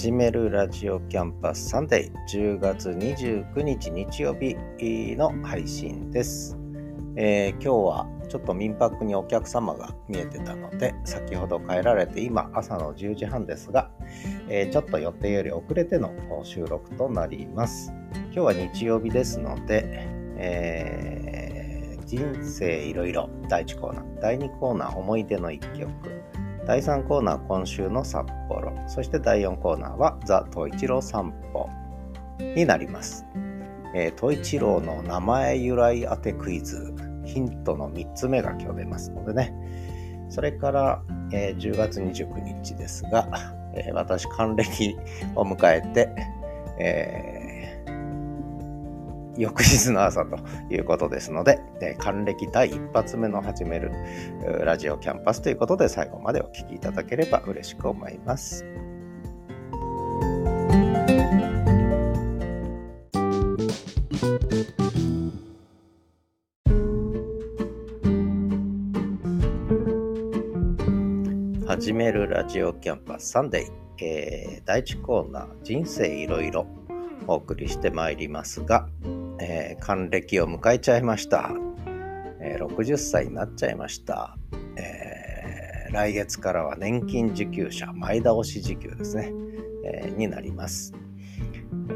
始めるラジオキャンパスサンデー10月29日日曜日の配信です、えー、今日はちょっと民泊にお客様が見えてたので先ほど帰られて今朝の10時半ですが、えー、ちょっと予定より遅れての収録となります。今日は日曜日ですので、えー、人生いろいろ第1コーナー第2コーナー思い出の一曲第3コーナー今週の札幌。そして第4コーナーはザ・トイチロー散歩になります、えー、トイチローの名前由来当てクイズ。ヒントの3つ目が今日出ますのでね。それから、えー、10月29日ですが、えー、私還暦を迎えて、えー翌日の朝ということですので、え還暦第一発目の始めるラジオキャンパスということで最後までお聴きいただければ嬉しく思います。始めるラジオキャンパスサンデー、えー、第1コーナー人生いろいろお送りしてまいりますが、え、還暦を迎えちゃいました、えー、60歳になっちゃいました、えー、来月からは年金受給者前倒し受給ですね、えになります、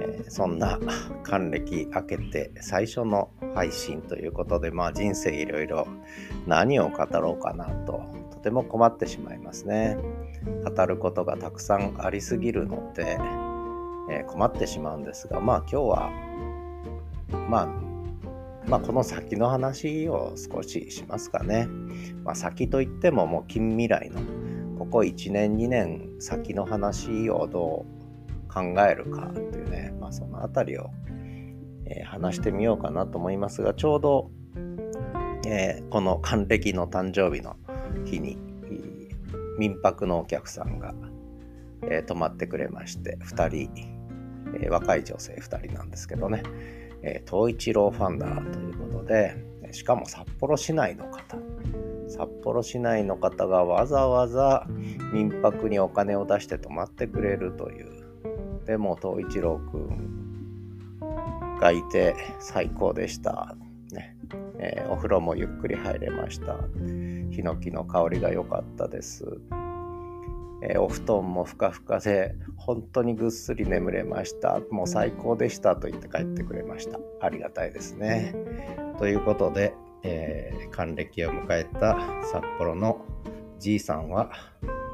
えそんな還暦明けて最初の配信ということでまあ人生いろいろ何を語ろうかなととても困ってしまいますね。語ることがたくさんありすぎるので、え困ってしまうんですがまあ今日はまあ、まあ、この先の話を少ししますかね。まあ、先といってももう近未来のここ1年2年先の話をどう考えるかというね、まあ、その辺りを、えー、話してみようかなと思いますがちょうど、えー、この還暦の誕生日の日に民泊のお客さんが、えー、泊まってくれまして2人、え若い女性2人なんですけどねえー、東一郎ファンだということで、しかも札幌市内の方、札幌市内の方がわざわざ民泊にお金を出して泊まってくれるという。でも東一郎くんがいて最高でした。ねえー、お風呂もゆっくり入れました。ヒノキの香りが良かったです。えー、お布団もふかふかで本当にぐっすり眠れました。もう最高でしたと言って帰ってくれました。ありがたいですね。ということで、えー、還暦を迎えた札幌のじいさんは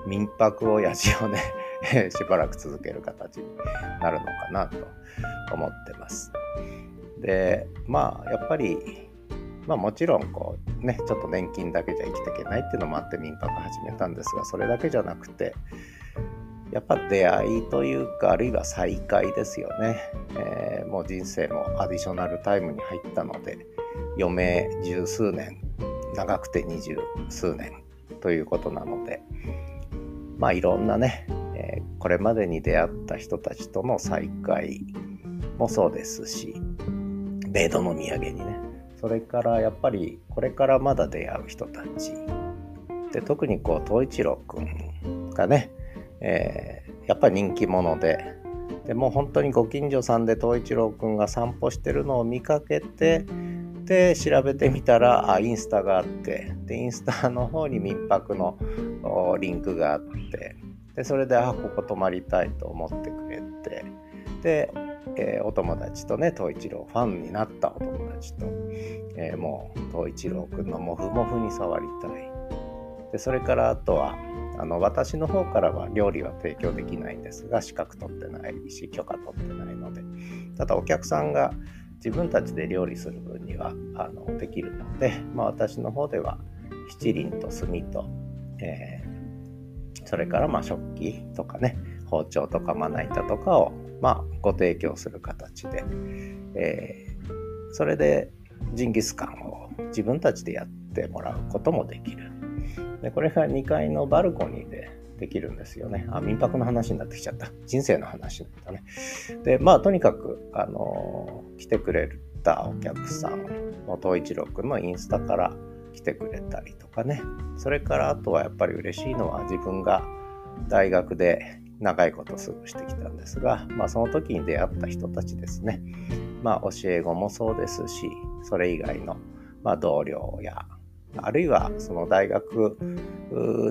民泊をやじをねしばらく続ける形になるのかなと思ってます。でまあやっぱりまあもちろんこうねちょっと年金だけじゃ生きていけないっていうのもあって民泊始めたんですがそれだけじゃなくてやっぱ出会いというかあるいは再会ですよね、えー、もう人生もアディショナルタイムに入ったので余命十数年長くて二十数年ということなのでまあいろんなね、えー、これまでに出会った人たちとの再会もそうですし米ドの土産にねそれからやっぱりこれからまだ出会う人たち。で特にこう東一郎くんがね、えー、やっぱり人気者で。でもう本当にご近所さんで東一郎くんが散歩してるのを見かけてで調べてみたらあインスタがあってでインスタの方に民泊のリンクがあってでそれであここ泊まりたいと思ってくれてでえー、お友達とね東一郎ファンになったお友達と、えー、もう東一郎くんのモフモフに触りたい。でそれからあとはあの私の方からは料理は提供できないんですが資格取ってないし許可取ってないので。ただお客さんが自分たちで料理する分にはあのできるので、まあ、私の方では七輪と炭と、えー、それからまあ食器とかね包丁とかまな板とかをまあ、ご提供する形で、えー、それでジンギスカンを自分たちでやってもらうこともできる。でこれが2階のバルコニーでできるんですよね。あ、民泊の話になってきちゃった。人生の話なんだね。で、まあ、とにかく、あのー、来てくれたお客さんの東一郎くんのインスタから来てくれたりとかね。それからあとはやっぱり嬉しいのは自分が大学で長いこと過ごしてきたんですが、まあ、その時に出会った人たちですね、まあ、教え子もそうですしそれ以外の、まあ、同僚やあるいはその大学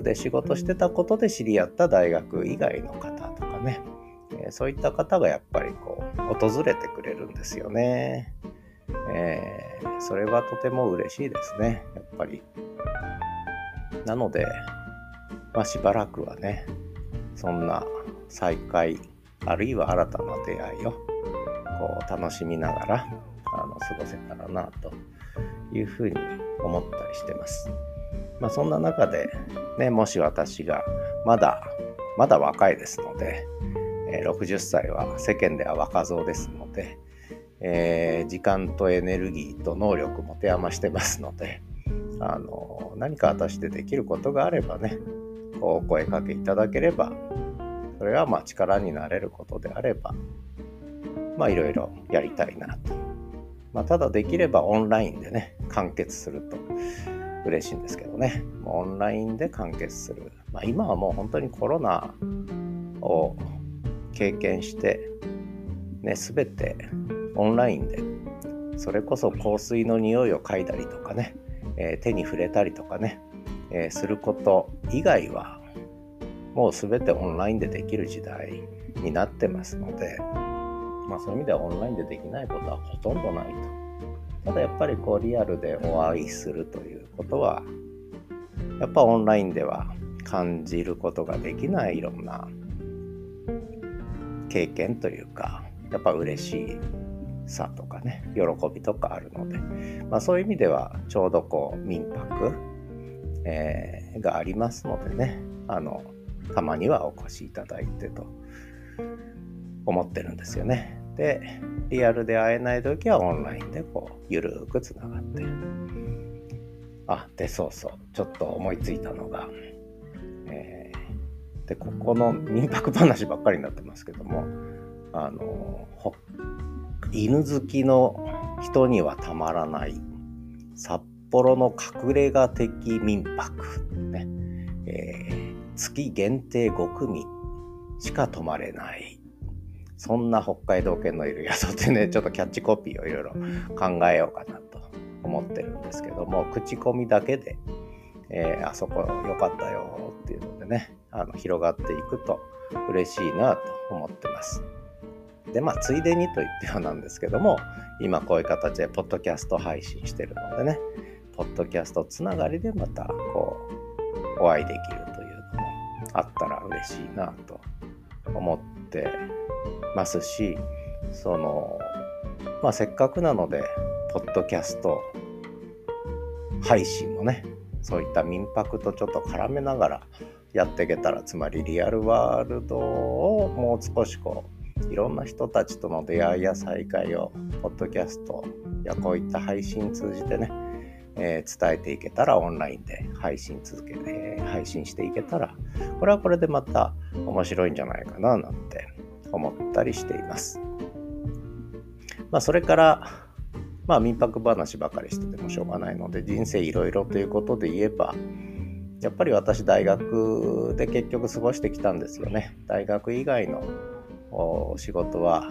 で仕事してたことで知り合った大学以外の方とかね、そういった方がやっぱりこう訪れてくれるんですよね。えー、それはとても嬉しいですね、やっぱり。なので、まあ、しばらくはね、そんな再会、あるいは新たな出会いをこう楽しみながらあの過ごせたらなというふうに思ったりしてます。まあ、そんな中で、ね、もし私がまだまだ若いですので、え、60歳は世間では若造ですので、えー、時間とエネルギーと能力持て余してますので、あの何か私でできることがあればねお声かけいただければそれはまあ力になれることであればまあいろいろやりたいなと、まあ、ただできればオンラインでね完結すると。嬉しいんですけどね。オンラインで完結する、まあ、今はもう本当にコロナを経験してね全てオンラインでそれこそ香水の匂いを嗅いだりとかねえー、手に触れたりとかね、えー、すること以外はもう全てオンラインでできる時代になってますので、まあ、そういう意味ではオンラインでできないことはほとんどないと。ただやっぱりこうリアルでお会いするということはやっぱオンラインでは感じることができないいろんな経験というかやっぱ嬉しいさとかね喜びとかあるので、まあ、そういう意味ではちょうどこう民泊、えー、がありますのでねあのたまにはお越しいただいてと。思ってるんですよね。でリアルで会えない時はオンラインでこうゆるーくつながって。あでそうそう。ちょっと思いついたのが、えー、でここの民泊話ばっかりになってますけどもあの犬好きの人にはたまらない札幌の隠れ家的民泊、ね。えー、月限定5組しか泊まれないそんな北海道犬のいる宿でねちょっとキャッチコピーをいろいろ考えようかなと思ってるんですけども口コミだけで、えー、あそこ良かったよっていうのでねあの広がっていくと嬉しいなと思ってます。で、まあ、ついでにと言ってはなんですけども、今こういう形でポッドキャスト配信してるのでね、ポッドキャストつながりでまた、こう、お会いできるとあったら嬉しいなと思ってますし、その、まあ、せっかくなので、ポッドキャスト配信もね、そういった民泊とちょっと絡めながらやっていけたら、つまりリアルワールドをもう少しこう、いろんな人たちとの出会いや再会をポッドキャストやこういった配信通じてね、えー、伝えていけたらオンラインで配信続けて配信していけたらこれはこれでまた面白いんじゃないかななんて思ったりしています。まあそれからまあ民泊話ばかりしててもしょうがないので人生いろいろということで言えばやっぱり私大学で結局過ごしてきたんですよね。大学以外の仕事は、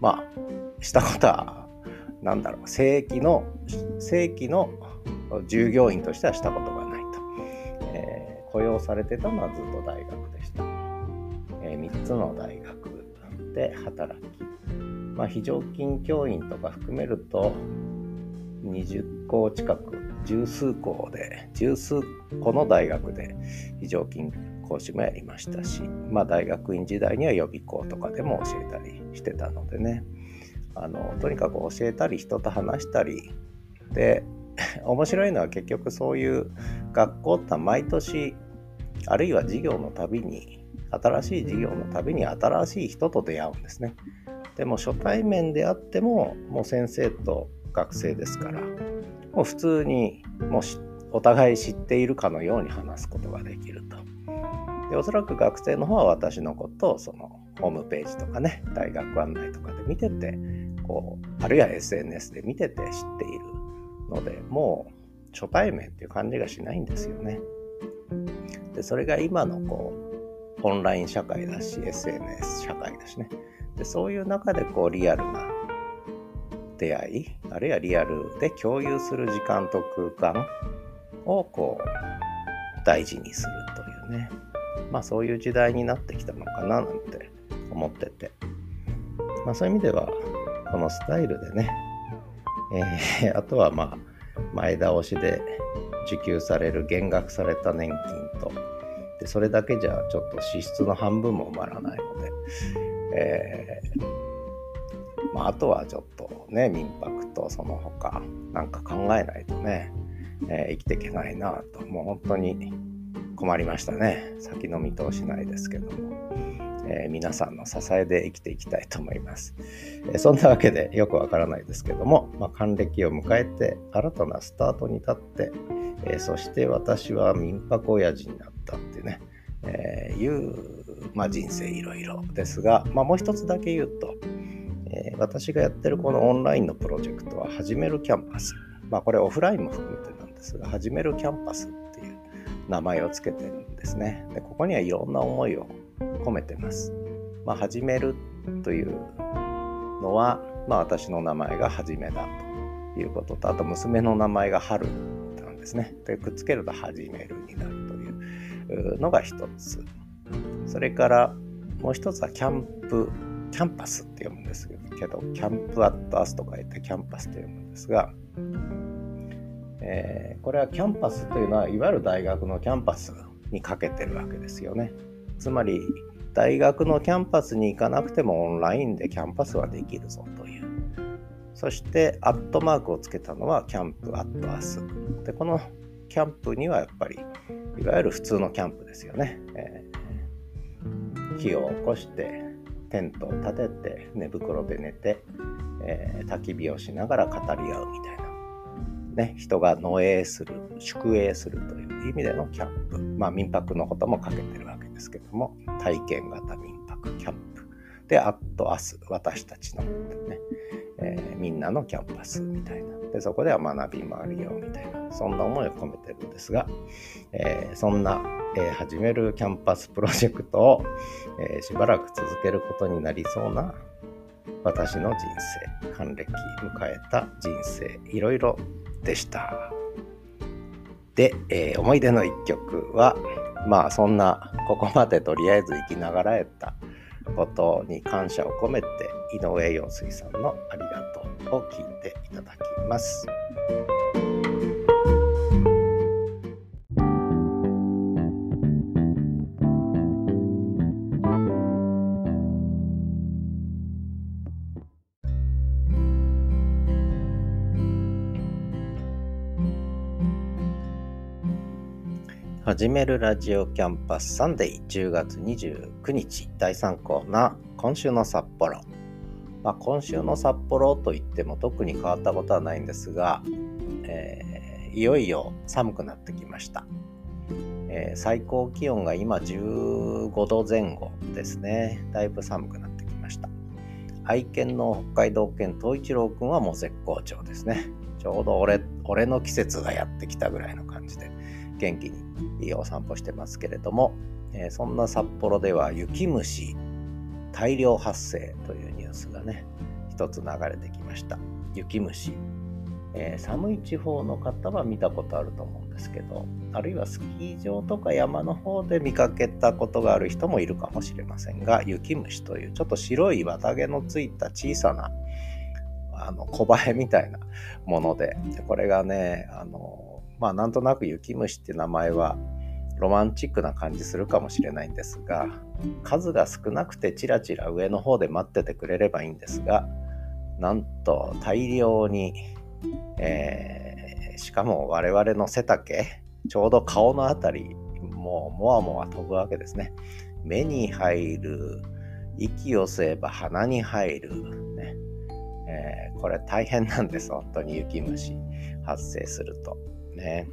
まあ、したことは、なんだろう、正規の、正規の従業員としてはしたことが。雇用されてたのはずっと大学でした。えー、3つの大学で働き、まあ、非常勤教員とか含めると、20校近く、十数校で、十数個の大学で非常勤講師もやりましたし、まあ、大学院時代には予備校とかでも教えたりしてたのでねあのとにかく教えたり人と話したりで 面白いのは結局そういう学校って毎年あるいは授業のたびに新しい授業のたびに新しい人と出会うんですね。でも初対面であってももう先生と学生ですからもう普通にもうお互い知っているかのように話すことができると。でおそらく学生の方は私のことをそのホームページとかね大学案内とかで見ててこうあるいは SNS で見てて知っているのでもう初対面っていう感じがしないんですよね。でそれが今のこうオンライン社会だし SNS 社会だしね。でそういう中でこうリアルな出会いあるいはリアルで共有する時間と空間をこう大事にするというね。まあそういう時代になってきたのかななんて思ってて。まあそういう意味ではこのスタイルでね、えー、あとはまあ前倒しで受給される減額された年金と。でそれだけじゃちょっと支出の半分も埋まらないので、えーまあ、あとはちょっとね民泊とその他なんか考えないとね、えー、生きていけないなと。もう本当に困りましたね。先の見通しないですけども。えー、皆さんの支えで生きていきたいと思います。えー、そんなわけでよくわからないですけども、まあ、還暦を迎えて新たなスタートに立って、えー、そして私は民泊親父になったっていうね、えいう、まあ、人生いろいろですが、まあ、もう一つだけ言うと、え私がやってるこのオンラインのプロジェクトは始めるキャンパス。まあこれオフラインも含めてなんですが、始めるキャンパスっていう名前を付けてるんですね。でここにはいろんな思いを込めてます。まあ、始めるというのは、まあ、私の名前がはじめだということと、あと娘の名前が春なんですね。でくっつけるとはじめるになるというのが一つ。それからもう一つはキャンプ、キャンパスって読むんですけど、 camp at us と書いてキャンパスと読むんですが、えー、これはキャンパスというのはいわゆる大学のキャンパスにかけてるわけですよね。つまり大学のキャンパスに行かなくてもオンラインでキャンパスはできるぞという。そしてアットマークをつけたのは camp at us。で、このキャンプにはやっぱりいわゆる普通のキャンプですよね。えー、火を起こしてテントを立てて寝袋で寝て、えー、焚き火をしながら語り合うみたいな。ね、人が野営する、宿営するという意味でのキャンプ。まあ民泊のこともかけてるわけですけども、体験型民泊キャンプ。で、 at us、私たちの、ね、えー、みんなのキャンパスみたいな。で、そこでは学びもあるよみたいな、そんな思いを込めてるんですが、えー、そんな、えー、始めるキャンパスプロジェクトを、え、しばらく続けることになりそうな私の人生、還暦迎えた人生、いろいろでした。で、え、思い出の一曲は、まあそんなここまでとりあえず生きながらやったことに感謝を込めて井上陽水さんの「ありがとう」を聞いていただきます。始めるラジオキャンパスサンデー10月29日第3コーナー今週の札幌、まあ、今週の札幌といっても特に変わったことはないんですが、えー、いよいよ寒くなってきました、えー、最高気温が今15度前後ですね。だいぶ寒くなってきました。愛犬の北海道犬東一郎くんはもう絶好調ですね。ちょうど俺俺の季節がやってきたぐらいの感じで。元気にお散歩してますけれども、えー、そんな札幌では雪虫大量発生というニュースがね一つ流れてきました。雪虫、えー、寒い地方の方は見たことあると思うんですけどあるいはスキー場とか山の方で見かけたことがある人もいるかもしれませんが雪虫というちょっと白い綿毛のついた小さなあの小バエみたいなものでこれがねあのまあなんとなく雪虫って名前はロマンチックな感じするかもしれないんですが数が少なくてチラチラ上の方で待っててくれればいいんですがなんと大量に、えー、しかも我々の背丈ちょうど顔のあたりもうもわもわ飛ぶわけですね目に入る息を吸えば鼻に入る、ねえー、これ大変なんです本当に雪虫発生すると。ね。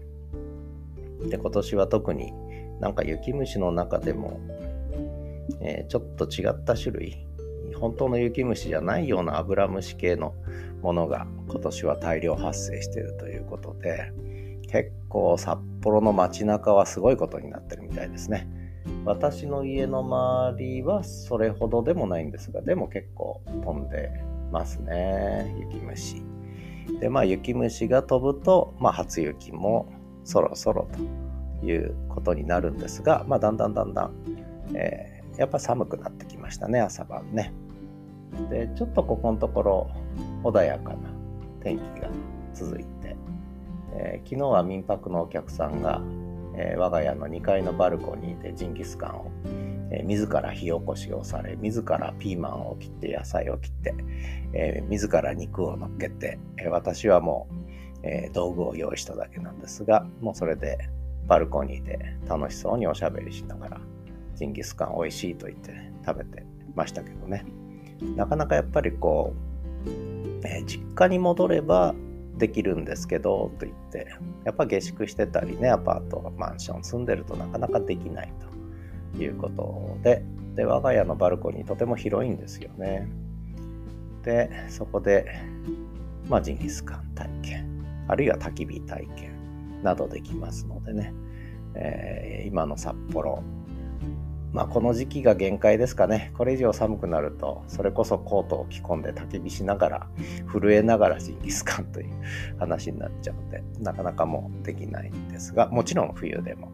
で、今年は特になんか雪虫の中でも、えー、ちょっと違った種類、本当の雪虫じゃないようなアブラムシ系のものが今年は大量発生しているということで、結構札幌の街中はすごいことになってるみたいですね。私の家の周りはそれほどでもないんですが、でも結構飛んでますね、雪虫。で、まあ雪虫が飛ぶと、まあ初雪もそろそろということになるんですが、まあだんだんだんだん、えー、やっぱ寒くなってきましたね、朝晩ね。で、ちょっとここのところ穏やかな天気が続いて、えー、昨日は民泊のお客さんが、えー、我が家の2階のバルコニーでジンギスカンを、えー、自ら火起こしをされ自らピーマンを切って野菜を切って、えー、自ら肉を乗っけて、え私はもう、え道具を用意しただけなんですがもうそれでバルコニーで楽しそうにおしゃべりしながらジンギスカン美味しいと言って食べてましたけどね。なかなかやっぱりこう、え実家に戻ればできるんですけどと言ってやっぱ下宿してたりねアパートマンション住んでるとなかなかできないと。いうことでで我が家のバルコニーとても広いんですよね。でそこでまあジンギスカン体験あるいは焚き火体験などできますのでね、えー、今の札幌。まあ、この時期が限界ですかね。これ以上寒くなると、それこそコートを着込んで焚き火しながら、震えながらジンギスカンという話になっちゃうので、なかなかもうできないんですが、もちろん冬でも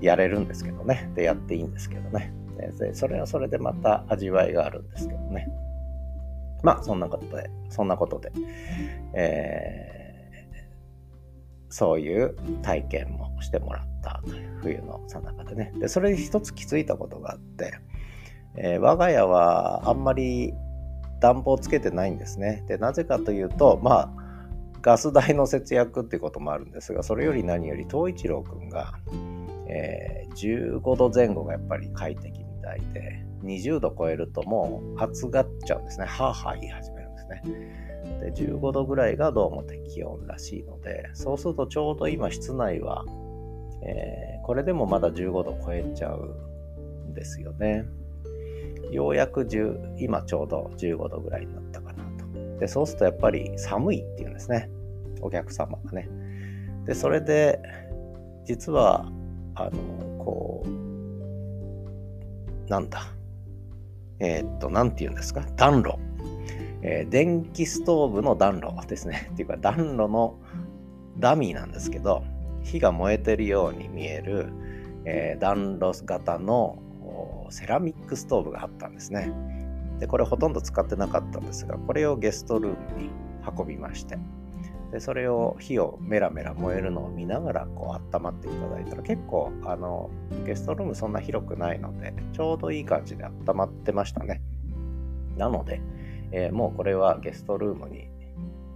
やれるんですけどね。で、やっていいんですけどね。でそれはそれでまた味わいがあるんですけどね。まあ、そんなことで、そんなことで、えー、そういう体験もしてもらったという冬のさなかでね。で、それで一つ気づいたことがあって、えー、我が家はあんまり暖房つけてないんですね。で、なぜかというと、まあ、ガス代の節約っていうこともあるんですが、それより何より東一郎くんが、えー、15度前後がやっぱり快適みたいで、20度超えるともう暑がっちゃうんですね。はあはあ言い始めるんですね。で、15度ぐらいがどうも適温らしいので、そうするとちょうど今室内はえー、これでもまだ15度超えちゃうんですよね。ようやく10今ちょうど15度ぐらいになったかなと。で、そうするとやっぱり寒いっていうんですね。お客様がね。で、それで、実は、あの、こう、なんだ。えー、っと、なんて言うんですか？暖炉。えー、電気ストーブの暖炉ですね。っていうか、暖炉のダミーなんですけど、火が燃えてるように見える、えー、暖炉型のセラミックストーブがあったんですね。で、これほとんど使ってなかったんですが、これをゲストルームに運びまして、でそれを火をメラメラ燃えるのを見ながらこう温まっていただいたら結構あのゲストルームそんな広くないのでちょうどいい感じで温まってましたね。なので、えー、もうこれはゲストルームに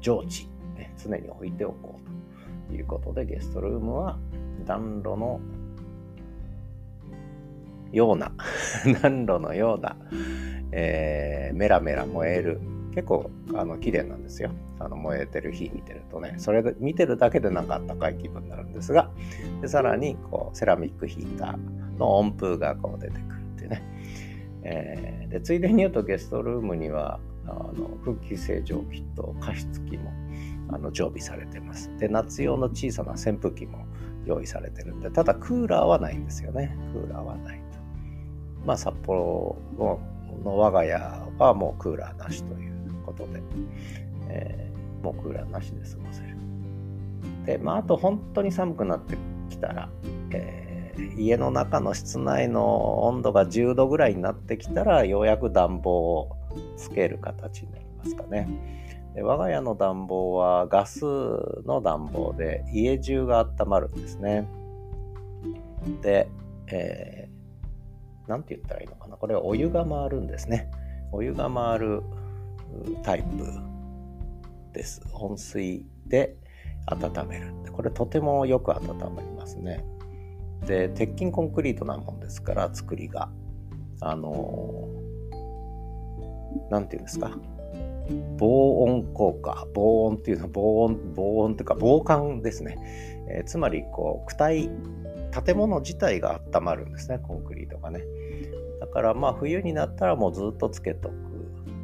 常時、ね、常に置いておこうと。いうことで、ゲストルームは暖炉のような 暖炉のような、えー、メラメラ燃える。結構、あの、綺麗なんですよ。あの、燃えてる火見てるとね。それで、見てるだけでなんかあったかい気分になるんですが、でさらに、こう、セラミックヒーターの温風がこう出てくるっていうね。えー、で、ついでに言うと、ゲストルームには、あの空気清浄機と加湿器もあの常備されてます。で、夏用の小さな扇風機も用意されてるんで、ただクーラーはないんですよね。クーラーはないと。まあ、札幌の我が家はもうクーラーなしということで、えー、もうクーラーなしで過ごせる。で、まあ、あと本当に寒くなってきたら、えー、家の中の室内の温度が10度ぐらいになってきたら、ようやく暖房をつける形になりますかね。で我が家の暖房はガスの暖房で家中が温まるんですね。で、えー、なんて言ったらいいのかな。これはお湯が回るんですね。お湯が回るタイプです。温水で温める。これとてもよく温まりますね。で、鉄筋コンクリートなもんですから、作りが。あのー、て言うんですか。防音効果防音っていうのは防音防音というか防寒ですね、えー、つまりこう躯体建物自体が温まるんですねコンクリートがねだからまあ冬になったらもうずっとつけとく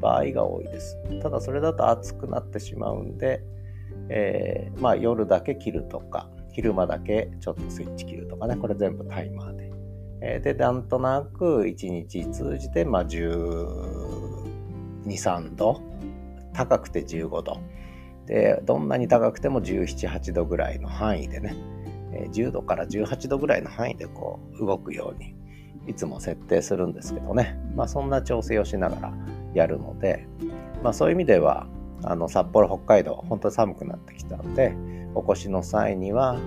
場合が多いです。ただそれだと暑くなってしまうんで、えー、まあ夜だけ切るとか昼間だけちょっとスイッチ切るとかねこれ全部タイマーで。えー、で、なんとなく1日通じて、まあ、12、3度、高くて15度。で、どんなに高くても17、8度ぐらいの範囲でね、10度から18度ぐらいの範囲でこう動くようにいつも設定するんですけどね、まあ、そんな調整をしながらやるので、まあ、そういう意味ではあの札幌北海道本当に寒くなってきたんでお越しの際には、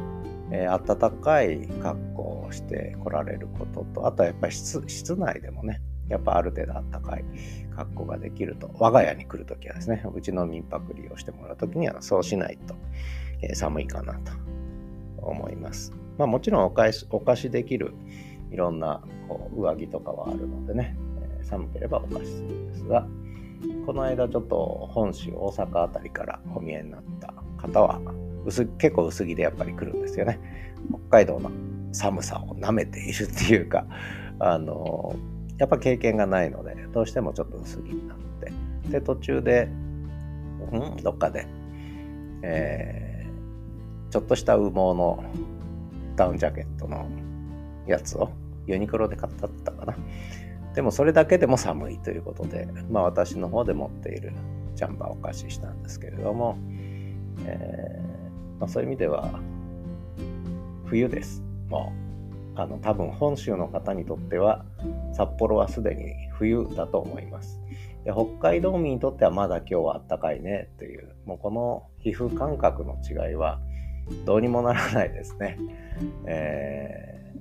えー、暖かい格好をして来られることとあとはやっぱり室内でもねやっぱある程度暖かい格好ができると我が家に来るときはですねうちの民泊利用してもらうときにはそうしないと、えー、寒いかなと思います。まあ、もちろんお返しお貸しできるいろんなこう上着とかはあるのでね、寒ければお貸しするんですが、この間ちょっと本州、大阪あたりからお見えになった方は薄、結構薄着でやっぱり来るんですよね。北海道の寒さを舐めているっていうか、あのやっぱ経験がないので、どうしてもちょっと薄着になって、で、途中で、ん？どっかで、えー、ちょっとした羽毛のダウンジャケットのやつをユニクロで買ったったかな。でもそれだけでも寒いということで、まあ私の方で持っているジャンバーをお貸ししたんですけれども、えー、まあ、そういう意味では冬です。もうあの多分本州の方にとっては札幌はすでに冬だと思います。で北海道民にとってはまだ今日は暖かいねという、もうこの皮膚感覚の違いはどうにもならないですね。え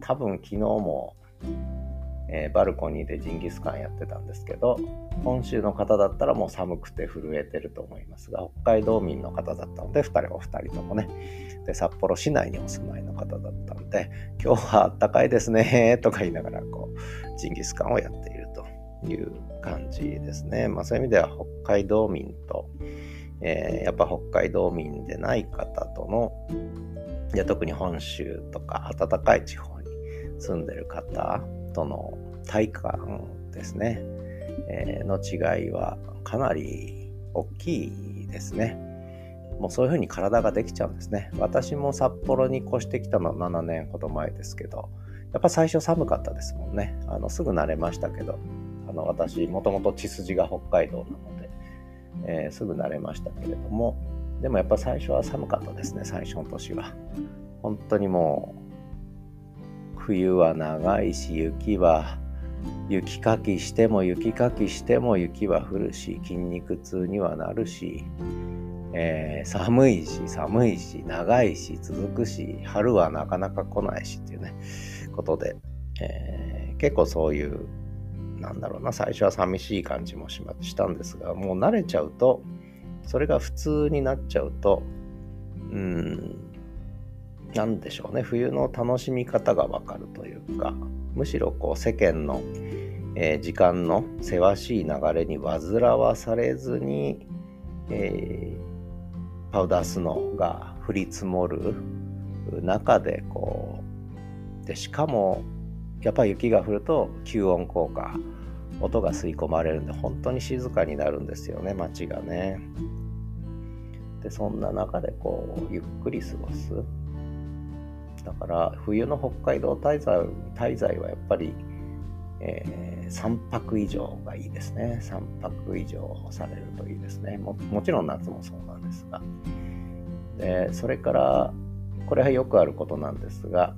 ー、多分昨日もえー、バルコニーでジンギスカンやってたんですけど本州の方だったらもう寒くて震えてると思いますが北海道民の方だったので2人お二人ともね。で札幌市内にお住まいの方だったんで今日はあったかいですね とか言いながらこうジンギスカンをやっているという感じですね。まあそういう意味では北海道民と、えー、やっぱ北海道民でない方とのいや特に本州とか暖かい地方に住んでる方との体感ですね、えー、の違いはかなり大きいですね。もうそういうふうに体ができちゃうんですね。私も札幌に越してきたのは7年ほど前ですけど、やっぱ最初寒かったですもんね。あのすぐ慣れましたけど、あの私もともと血筋が北海道なので、えー、すぐ慣れましたけれども、でもやっぱ最初は寒かったですね、最初の年は。本当にもう冬は長いし雪は雪かきしても雪かきしても雪は降るし筋肉痛にはなるし、えー、寒いし寒いし長いし続くし春はなかなか来ないしっていうねことで、えー、結構そういうなんだろうな最初は寂しい感じもしましたんですがもう慣れちゃうとそれが普通になっちゃうとうん何でしょうね冬の楽しみ方がわかるというかむしろこう世間の、えー、時間のせわしい流れに煩わされずに、えー、パウダースノーが降り積もる中でこうでしかもやっぱり雪が降ると吸音効果音が吸い込まれるんで本当に静かになるんですよね街がね。でそんな中でこうゆっくり過ごす。だから冬の北海道滞在滞在はやっぱり、えー、3泊以上がいいですね。3泊以上されるといいですね。ももちろん夏もそうなんですが。でそれからこれはよくあることなんですが、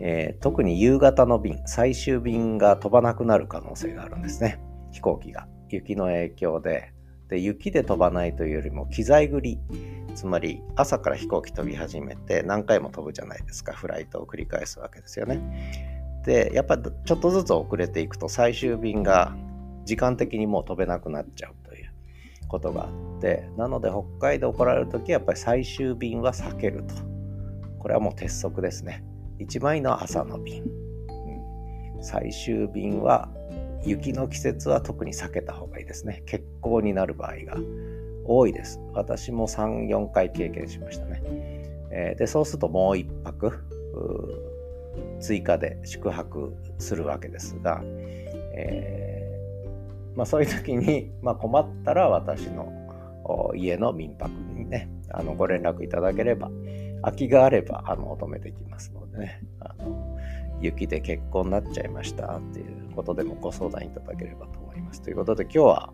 えー、特に夕方の便最終便が飛ばなくなる可能性があるんですね飛行機が雪の影響でで雪で飛ばないというよりも機材繰りつまり朝から飛行機飛び始めて何回も飛ぶじゃないですか。フライトを繰り返すわけですよね。でやっぱちょっとずつ遅れていくと最終便が時間的にもう飛べなくなっちゃうということがあってなので北海道来られる時はやっぱり最終便は避けると。これはもう鉄則ですね。一番いいのは朝の便、うん、最終便は雪の季節は特に避けた方がいいですね。欠航になる場合が。多いです。私も3、4回経験しましたね。えー、で、そうするともう1泊追加で宿泊するわけですが、えー、まあ、そういう時に、まあ、困ったら私の家の民泊にね、あのご連絡いただければ、空きがあればあのお止めできますのでね、あの雪で結婚になっちゃいましたっていうことでもご相談いただければと思います。ということで今日は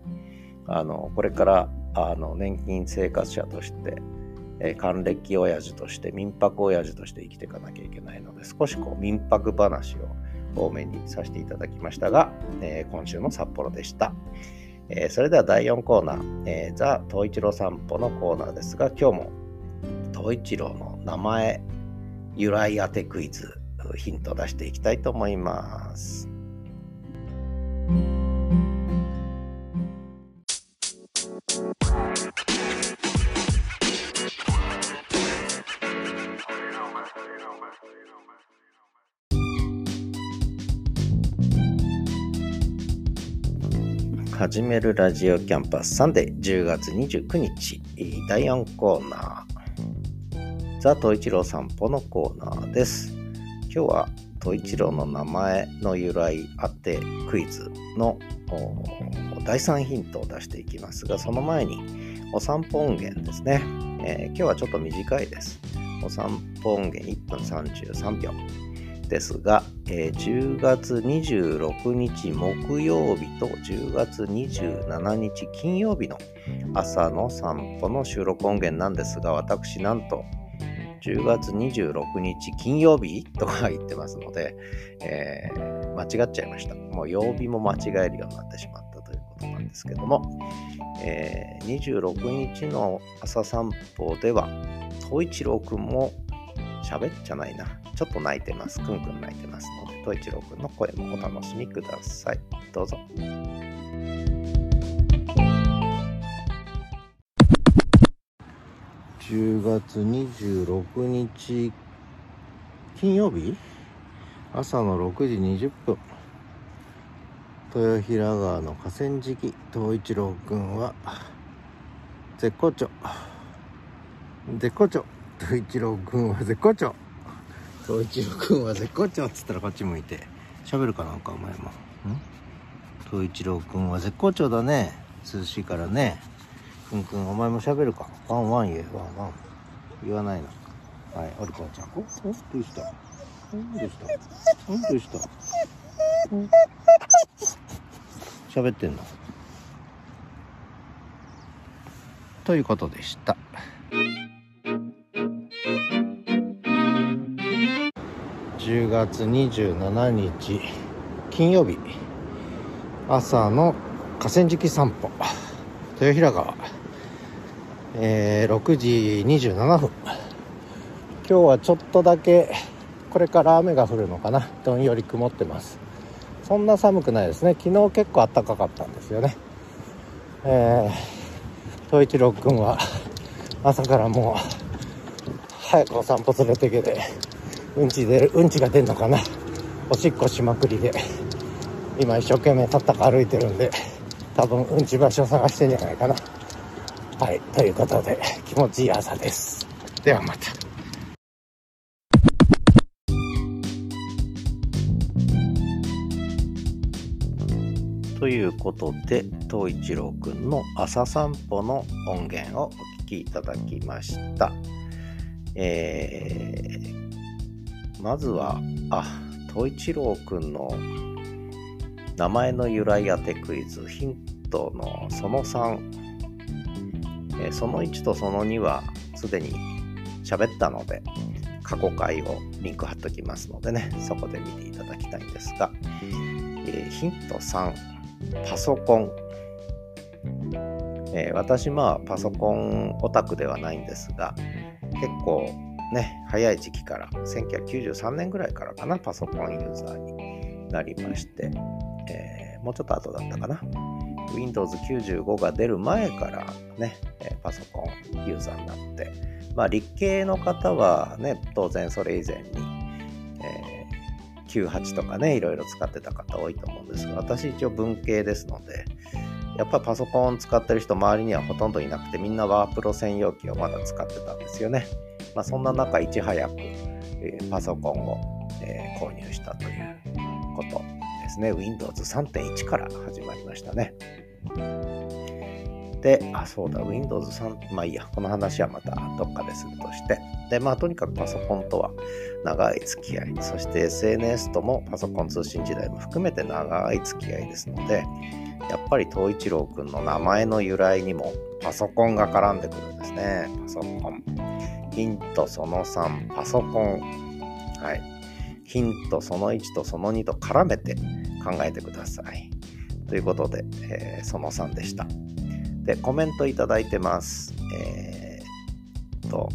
あのこれからあの年金生活者として、え、還暦親父として民泊親父として生きていかなきゃいけないので少しこう民泊話を多めにさせていただきましたが、えー、今週の札幌でした。えー、それでは第4コーナー、えー、ザ・東一郎散歩のコーナーですが、今日も東一郎の名前、由来当てクイズ、ヒント出していきたいと思います。始めるラジオキャンパスサンデー10月29日第4コーナー。ザ・トイチロー散歩のコーナーです。今日はトイチローの名前の由来当てクイズの第3ヒントを出していきますがその前にお散歩音源ですね、えー、今日はちょっと短いです。お散歩音源1分33秒ですが、えー、10月26日木曜日と10月27日金曜日の朝の散歩の収録音源なんですが、私なんと10月26日金曜日とか言ってますので、えー、間違っちゃいました。もう曜日も間違えるようになってしまったということなんですけども、えー、26日の朝散歩では、東一郎くんも喋っちゃないな。ちょっと泣いてます。くんくん泣いてますので、と一郎くんの声もお楽しみください。どうぞ。10月26日金曜日朝の6時20分豊平川の河川敷東一郎くんは絶好調絶好調東一郎くんは絶好調東一郎くんは絶好調っつったらこっち向いて。喋るかなんかお前も。ん？東一郎くんは絶好調だね。涼しいからね。くんくんお前も喋るか。ワンワン言え。ワンワン。言わないの。はいおりこちゃん。おおどうした。どうした。どうした。喋ってんの？ということでした。10月27日金曜日。朝の河川敷散歩。豊平川、えー、6時27分。今日はちょっとだけこれから雨が降るのかな。どんより曇ってます。そんな寒くないですね。昨日結構暖かかったんですよね。えー、東一郎君は朝からもう早くお散歩連れてけてうんちでうんちが出んのかな。おしっこしまくりで。今一生懸命たったか歩いてるんで多分うんち場所探してんじゃないかな。はいということで気持ちいい朝です。ではまた。ということで東一郎くんの朝散歩の音源をお聞きいただきました。えーまずは、あ、東一郎くんの名前の由来当てクイズ、ヒントのその3、え、その1とその2はすでに喋ったので、過去回をリンク貼っときますのでね、そこで見ていただきたいんですが、えー、ヒント3、パソコン。えー、私、まあ、パソコンオタクではないんですが、結構ね、早い時期から、1993年ぐらいからかな、パソコンユーザーになりまして、えー、もうちょっと後だったかな。Windows 95が出る前からね、パソコンユーザーになって、まあ、理系の方はね、当然それ以前に、えー、98とかね、いろいろ使ってた方多いと思うんですが、私一応文系ですので、やっぱパソコン使ってる人周りにはほとんどいなくてみんなワープロ専用機をまだ使ってたんですよね。まあ、そんな中いち早く、えー、パソコンを、えー、購入したということですね。Windows 3.1から始まりましたね。で、あ、そうだ、Windows 3、まあいいや、この話はまたどっかでするとして。で、まあとにかくパソコンとは長い付き合い、そして SNS ともパソコン通信時代も含めて長い付き合いですので、やっぱり東一郎くんの名前の由来にもパソコンが絡んでくるんですね。パソコン。ヒントその3、パソコン。はい。ヒントその1とその2と絡めて考えてください。ということで、えー、その3でした。で、コメントいただいてます。えー、と、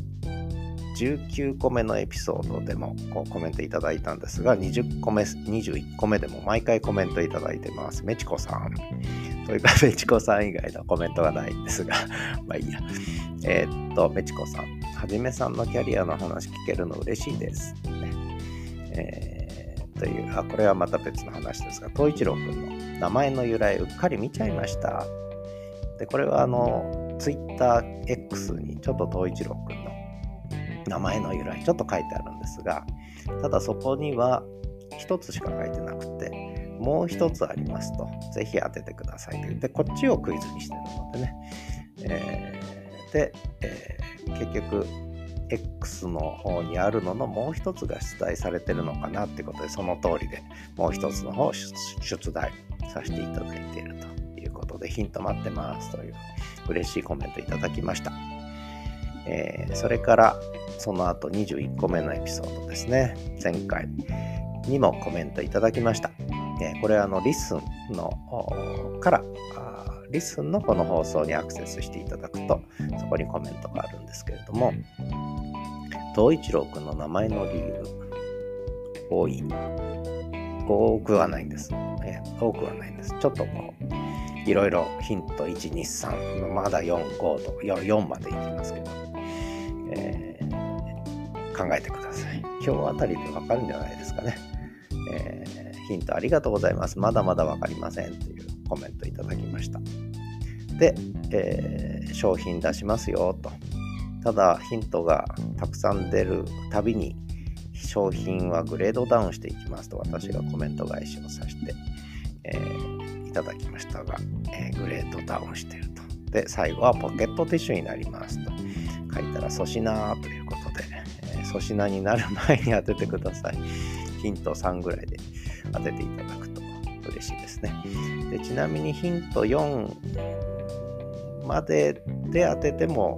19個目のエピソードでもこうコメントいただいたんですが、20個目、21個目でも毎回コメントいただいてます。メチコさん。というか、メチコさん以外のコメントがないんですが、まあいいや。えー、っと、メチコさん。はじめさんのキャリアの話聞けるの嬉しいです。ね。えー、という、あ、これはまた別の話ですが、東一郎くんの名前の由来うっかり見ちゃいました。で、これはあの、TwitterX にちょっと東一郎くんの名前の由来ちょっと書いてあるんですが、ただそこには一つしか書いてなくて、もう一つありますと、ぜひ当ててくださいと言って、こっちをクイズにしてるのでね。えー、で、えー、結局、X の方にあるののもう一つが出題されてるのかなってことで、その通りでもう一つの方を出題させていただいているとでヒント待ってますという嬉しいコメントいただきました。えー、それからその後21個目のエピソードですね。前回にもコメントいただきました。え、これはあのリスンのからリスンのこの放送にアクセスしていただくとそこにコメントがあるんですけれども東一郎くんの名前の理由多い多くはないんです、え、多くはないんですちょっとこういろいろヒント1、2、3、まだ4、5と 4, 4までいきますけど、えー、考えてください。今日あたりでわかるんじゃないですかね、えー、ヒントありがとうございます。まだまだわかりませんというコメントいただきました。で、えー、商品出しますよと。ただヒントがたくさん出るたびに商品はグレードダウンしていきますと私がコメント返しをさせて、えー、いただきましたが、え、グレードダウンしてると。で、最後はポケットティッシュになりますと書いたら粗品ということで、粗品になる前に当ててください。ヒント3ぐらいで当てていただくと嬉しいですね。でちなみにヒント4までで当てても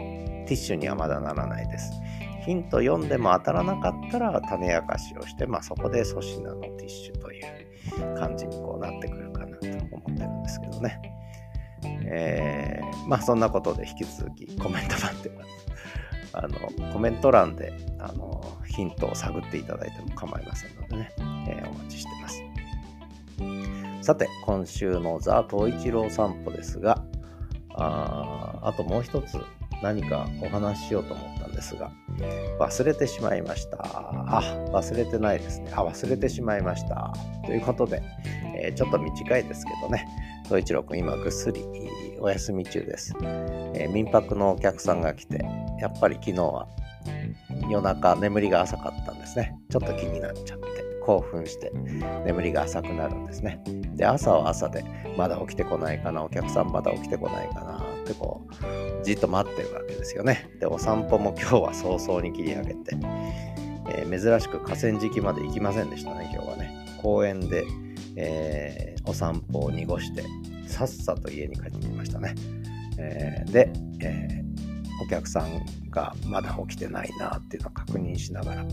ティッシュにはまだならないです。ヒント4でも当たらなかったら種明かしをして、まあ、そこで粗品のティッシュという感じにこうなってくるかなと思ってるんですけどね。えー、まあそんなことで引き続きコメント待ってます。あのコメント欄であのヒントを探っていただいても構いませんのでね、えー、お待ちしてます。さて、今週のザ・東一郎散歩ですが、ああともう一つ何かお話ししようと思ったんですが、忘れてしまいました。あ、忘れてないですね。あ、忘れてしまいました。ということで、えー、ちょっと短いですけどね、総一郎くん今ぐっすりお休み中です、えー、民泊のお客さんが来て、やっぱり昨日は夜中眠りが浅かったんですね。ちょっと気になっちゃって、興奮して眠りが浅くなるんですね。で、朝は朝で、まだ起きてこないかな、お客さんまだ起きてこないかなってこう、じっと待ってるわけですよね。で、お散歩も今日は早々に切り上げて、えー、珍しく河川敷まで行きませんでしたね、今日はね。公園で、えー、お散歩を濁して、さっさと家に帰ってきましたね。えー、で、えお客さんがまだ起きてないなっていうのを確認しながら、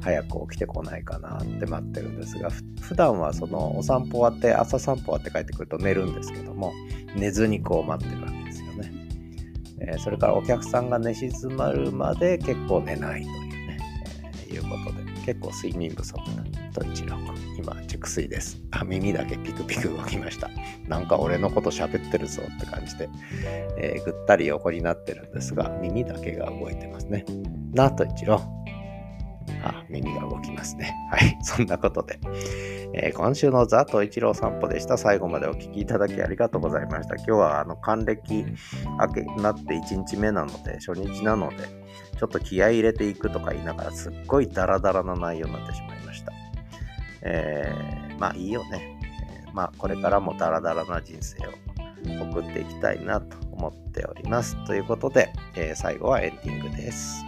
早く起きてこないかなって待ってるんですが、普段はそのお散歩終わって、朝散歩終わって帰ってくると寝るんですけども、寝ずにこう待ってるわけですよね。えー、それからお客さんが寝静まるまで結構寝ないというね、え、いうことで、結構睡眠不足なと一郎、今、熟睡です。あ、耳だけピクピク動きました。なんか俺のこと喋ってるぞって感じで、えー、ぐったり横になってるんですが、耳だけが動いてますね。なと一郎。あ、耳が動きますね。はい。そんなことで、えー、今週のザと一郎散歩でした。最後までお聴きいただきありがとうございました。今日はあの還暦明けになって1日目なので、初日なので、ちょっと気合い入れていくとか言いながら、すっごいダラダラな内容になってしまいました。えー、まあいいよね。まあこれからもダラダラな人生を送っていきたいなと思っております。ということで、えー、最後はエンディングです。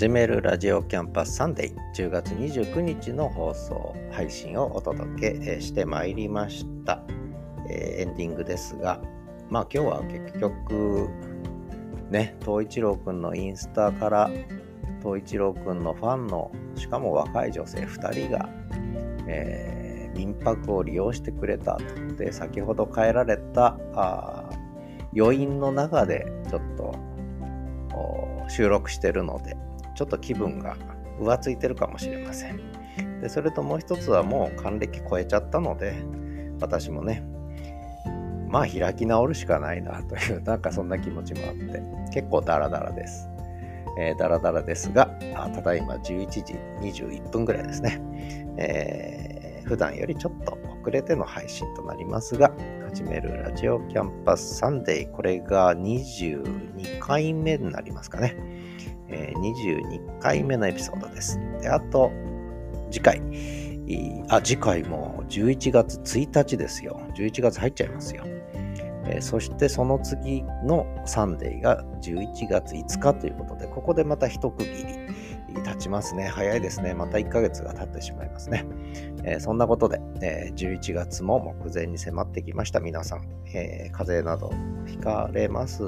始めるラジオキャンパスサンデー。10月29日の放送配信をお届けしてまいりました、えー、エンディングですがまあ今日は結局ね東一郎くんのインスタから東一郎くんのファンのしかも若い女性2人が、えー、民泊を利用してくれたとで先ほど帰られたあ余韻の中でちょっと収録してるのでちょっと気分が浮ついてるかもしれません。でそれともう一つはもう還暦超えちゃったので、私もね、まあ開き直るしかないなという、なんかそんな気持ちもあって、結構ダラダラです。えー、ダラダラですが、あただいま11時21分ぐらいですね。えー、普段よりちょっと遅れての配信となりますが、始めるラジオキャンパスサンデー、これが22回目になりますかね。え、22回目のエピソードです。で、あと、次回、あ、次回も11月1日ですよ。11月入っちゃいますよ。え、そしてその次のサンデーが11月5日ということで、ここでまた一区切り経ちますね。早いですね。また1ヶ月が経ってしまいますね。え、そんなことで、えー、11月も目前に迫ってきました。皆さん、え、風邪などひかれます、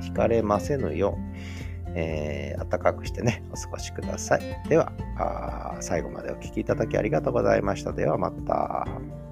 ひかれませぬよう、えー、暖かくしてね、お過ごしください。では、最後までお聴きいただきありがとうございました。ではまた。